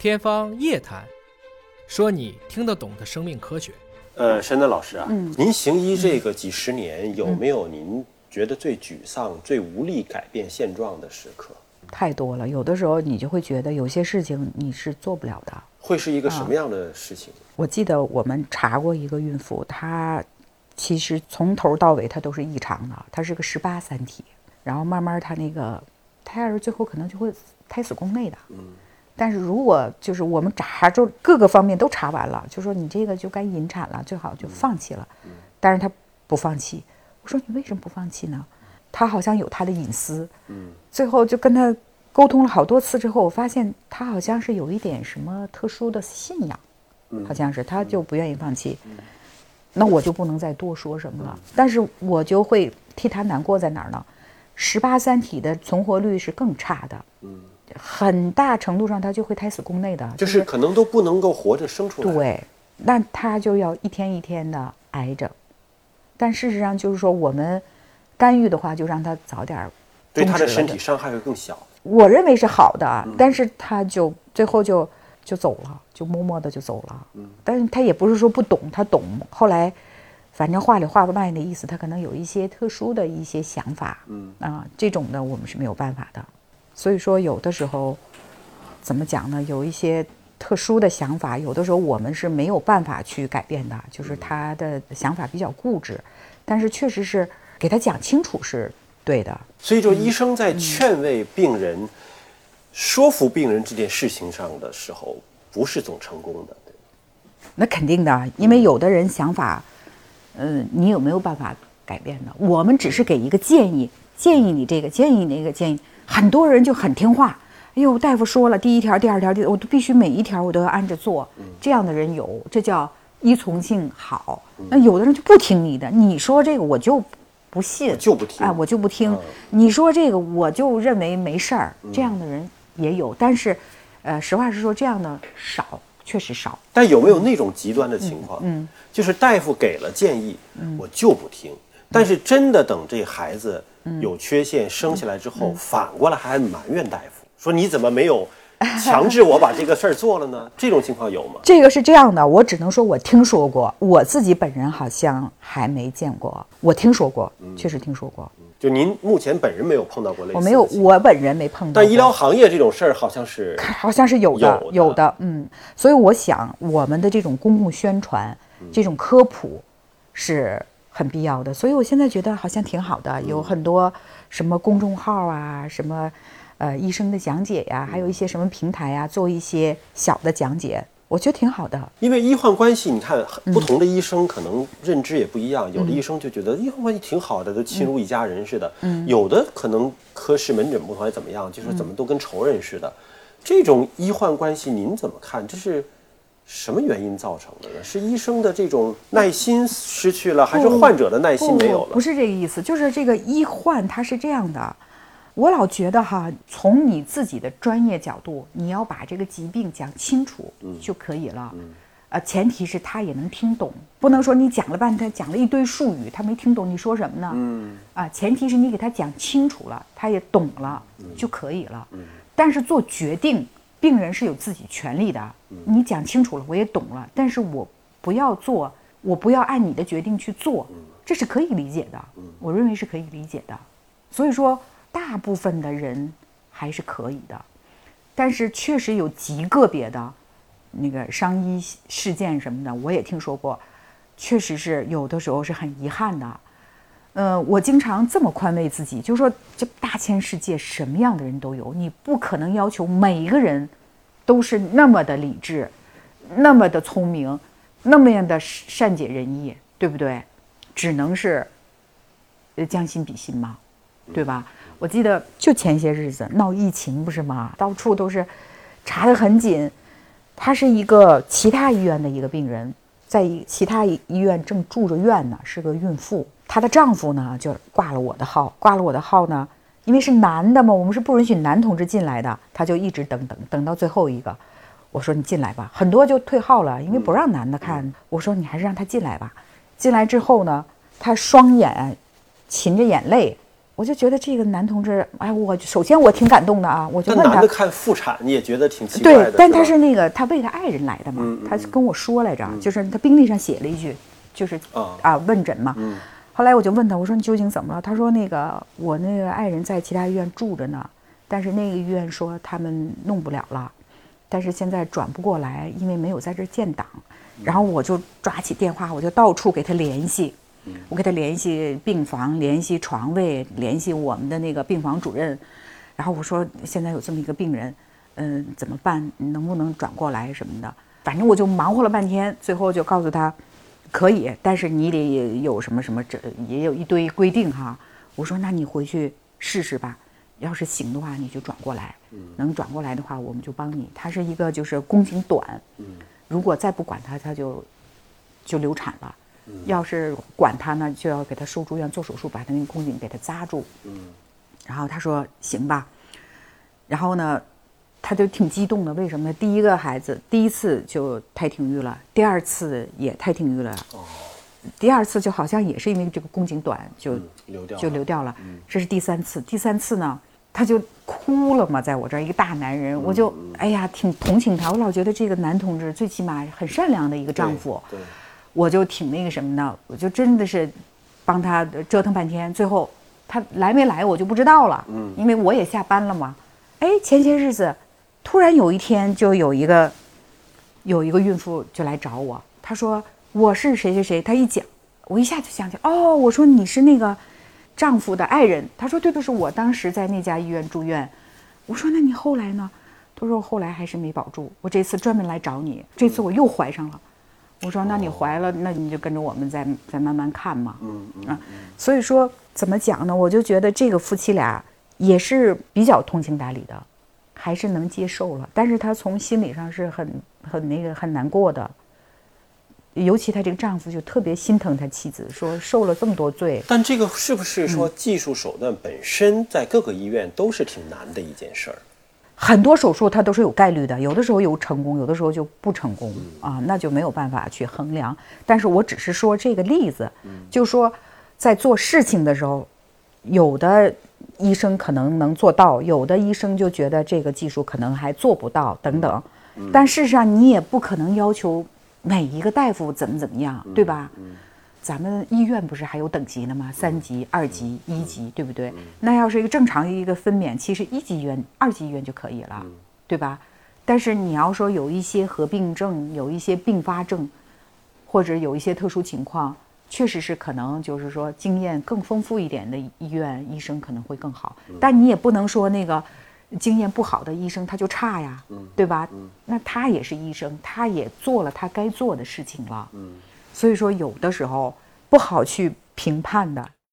天方夜谭，说你听得懂的生命科学。呃，山丹老师啊，嗯您行医这个几十年，有没有您觉得最沮丧、最无力改变现状的时刻？太多了，有的时候你就会觉得有些事情你是做不了的。会是一个什么样的事情？我记得我们查过一个孕妇，她其实从头到尾她都是异常的，她是个十八三体，然后慢慢她那个胎儿最后可能就会胎死宫内的。嗯但是如果就是我们查就各个方面都查完了，就说你这个就该引产了，最好就放弃了。但是他不放弃，我说你为什么不放弃呢？他好像有他的隐私。嗯最后就跟他沟通了好多次之后，我发现他好像是有一点什么特殊的信仰。嗯好像是他就不愿意放弃，那我就不能再多说什么了。但是我就会替他难过在哪儿呢？十八三体的存活率是更差的，嗯，很大程度上他就会胎死宫内的，就是可能都不能够活着生出来。对，那他就要一天一天的挨着。但事实上就是说，我们干预的话，就让他早点儿对他的身体伤害会更小。我认为是好的，但是他就最后就就走了，就默默的就走了。嗯，但是他也不是说不懂，他懂。后来，反正话里话外的意思，他可能有一些特殊的一些想法。嗯啊，这种的我们是没有办法的。所以说，有的时候怎么讲呢？有一些特殊的想法，有的时候我们是没有办法去改变的，就是他的想法比较固执，但是确实是给他讲清楚是对的。所以说，医生在劝慰病人、说服病人这件事情上的时候，不是总成功的。对那肯定的，因为有的人想法，嗯、你有没有办法改变呢？我们只是给一个建议，建议你这个，建议你那个，建议。很多人就很听话，哎呦，大夫说了，第一条、第二条，第我都必须每一条我都要按着做。这样的人有，这叫依从性好。那有的人就不听你的，你说这个我就不信，就不听哎，我就不听。嗯你说这个我就认为没事儿，这样的人也有，但是，呃，实话实说，这样的少，确实少。但有没有那种极端的情况？嗯，就是大夫给了建议，我就不听。但是真的等这孩子有缺陷生下来之后，反过来还埋怨大夫，说你怎么没有强制我把这个事儿做了呢？这种情况有吗？这个是这样的，我只能说我听说过，我自己本人好像还没见过。我听说过，确实听说过，就您目前本人没有碰到过类似的我没有，我本人没碰到过。但医疗行业这种事儿好像是好像是有的，有的嗯。所以我想，我们的这种公共宣传，这种科普是很必要的。所以我现在觉得好像挺好的，有很多什么公众号啊，什么呃医生的讲解呀，还有一些什么平台啊，做一些小的讲解，我觉得挺好的。因为医患关系，你看不同的医生可能认知也不一样，有的医生就觉得医患关系挺好的，都亲如一家人似的，嗯，有的可能科室门诊不同还怎么样，就说怎么都跟仇人似的。这种医患关系您怎么看？这是什么原因造成的呢？是医生的这种耐心失去了，还是患者的耐心没有了？不不是这个意思，就是这个医患它是这样的，我老觉得哈，从你自己的专业角度，你要把这个疾病讲清楚就可以了。呃，前提是他也能听懂，不能说你讲了半天，讲了一堆术语，他没听懂你说什么呢？嗯啊，前提是你给他讲清楚了，他也懂了就可以了。但是做决定，病人是有自己权利的。你讲清楚了，我也懂了，但是我不要做，我不要按你的决定去做，这是可以理解的。我认为是可以理解的。所以说，大部分的人还是可以的，但是确实有极个别的那个伤医事件什么的，我也听说过，确实是有的时候是很遗憾的。呃，我经常这么宽慰自己，就说这大千世界什么样的人都有，你不可能要求每一个人都是那么的理智，那么的聪明，那么样的善解人意，对不对？只能是呃将心比心嘛，对吧？我记得就前些日子闹疫情不是吗？到处都是查得很紧。她是一个其他医院的一个病人，在其他医院正住着院呢，是个孕妇。她的丈夫呢就挂了我的号，挂了我的号呢，因为是男的嘛，我们是不允许男同志进来的，他就一直等等等到最后一个。我说你进来吧，很多就退号了，因为不让男的看。我说你还是让他进来吧。进来之后呢，他双眼噙着眼泪，我就觉得这个男同志，哎，我首先我挺感动的啊，我就问他那男的，看妇产，你也觉得挺奇怪的，，对但他是那个他为他爱人来的嘛，他跟我说来着，就是他病历上写了一句，就是啊啊问诊嘛。嗯后来我就问他，我说你究竟怎么了？他说那个我那个爱人在其他医院住着呢，但是那个医院说他们弄不了了，但是现在转不过来，因为没有在这儿建档。然后我就抓起电话，我就到处给他联系，我给他联系病房，联系床位，联系我们的那个病房主任。然后我说现在有这么一个病人，嗯，怎么办？能不能转过来什么的？反正我就忙活了半天，最后就告诉他，可以，但是你得有什么什么，这也有一堆规定哈。我说那你回去试试吧，要是行的话你就转过来，能转过来的话我们就帮你。他是一个就是宫颈短，如果再不管他，他就就流产了。要是管他呢，就要给他收住院做手术，把他那个宫颈给他扎住。然后他说行吧，然后呢，他就挺激动的，为什么呢？第一个孩子第一次就胎停育了，第二次也胎停育了，第二次就好像也是因为这个宫颈短就、嗯流掉了。嗯就流掉了，这是第三次，第三次呢。他就哭了嘛，在我这儿一个大男人，我嗯。就哎呀挺同情他，我老觉得这个男同志最起码很善良的一个丈夫，对。我就挺那个什么的，我就真的是帮他折腾半天，最后他来没来我就不知道了，嗯，因为我也下班了嘛。哎，前些日子突然有一天就有一个有一个孕妇就来找我，她说我是谁谁谁，她一讲，我一下就想起哦，我说你是那个丈夫的爱人，她说对对，是我当时在那家医院住院，我说那你后来呢？她说后来还是没保住，我这次专门来找你，这次我又怀上了。我说：“那你怀了，那你就跟着我们再再慢慢看嘛。”嗯嗯啊，所以说怎么讲呢？我就觉得这个夫妻俩也是比较通情达理的，还是能接受了。但是她从心理上是很很那个很难过的，尤其她这个丈夫就特别心疼他妻子，说受了这么多罪，但这个是不是说嗯技术手段本身在各个医院都是挺难的一件事儿？很多手术它都是有概率的，有的时候有成功，有的时候就不成功啊，那就没有办法去衡量。但是我只是说这个例子，就说在做事情的时候，有的医生可能能做到，有的医生就觉得这个技术可能还做不到等等。但事实上，你也不可能要求每一个大夫怎么怎么样，对吧？咱们医院不是还有等级呢吗？三级、二级、一级，对不对？那要是一个正常一个分娩，其实一级医院、二级医院就可以了，对吧？但是你要说有一些合并症、有一些并发症，或者有一些特殊情况，确实是可能就是说经验更丰富一点的医院医生可能会更好。但你也不能说那个经验不好的医生他就差呀，对吧？那他也是医生，他也做了他该做的事情了。所以说，有的时候不好去评判的。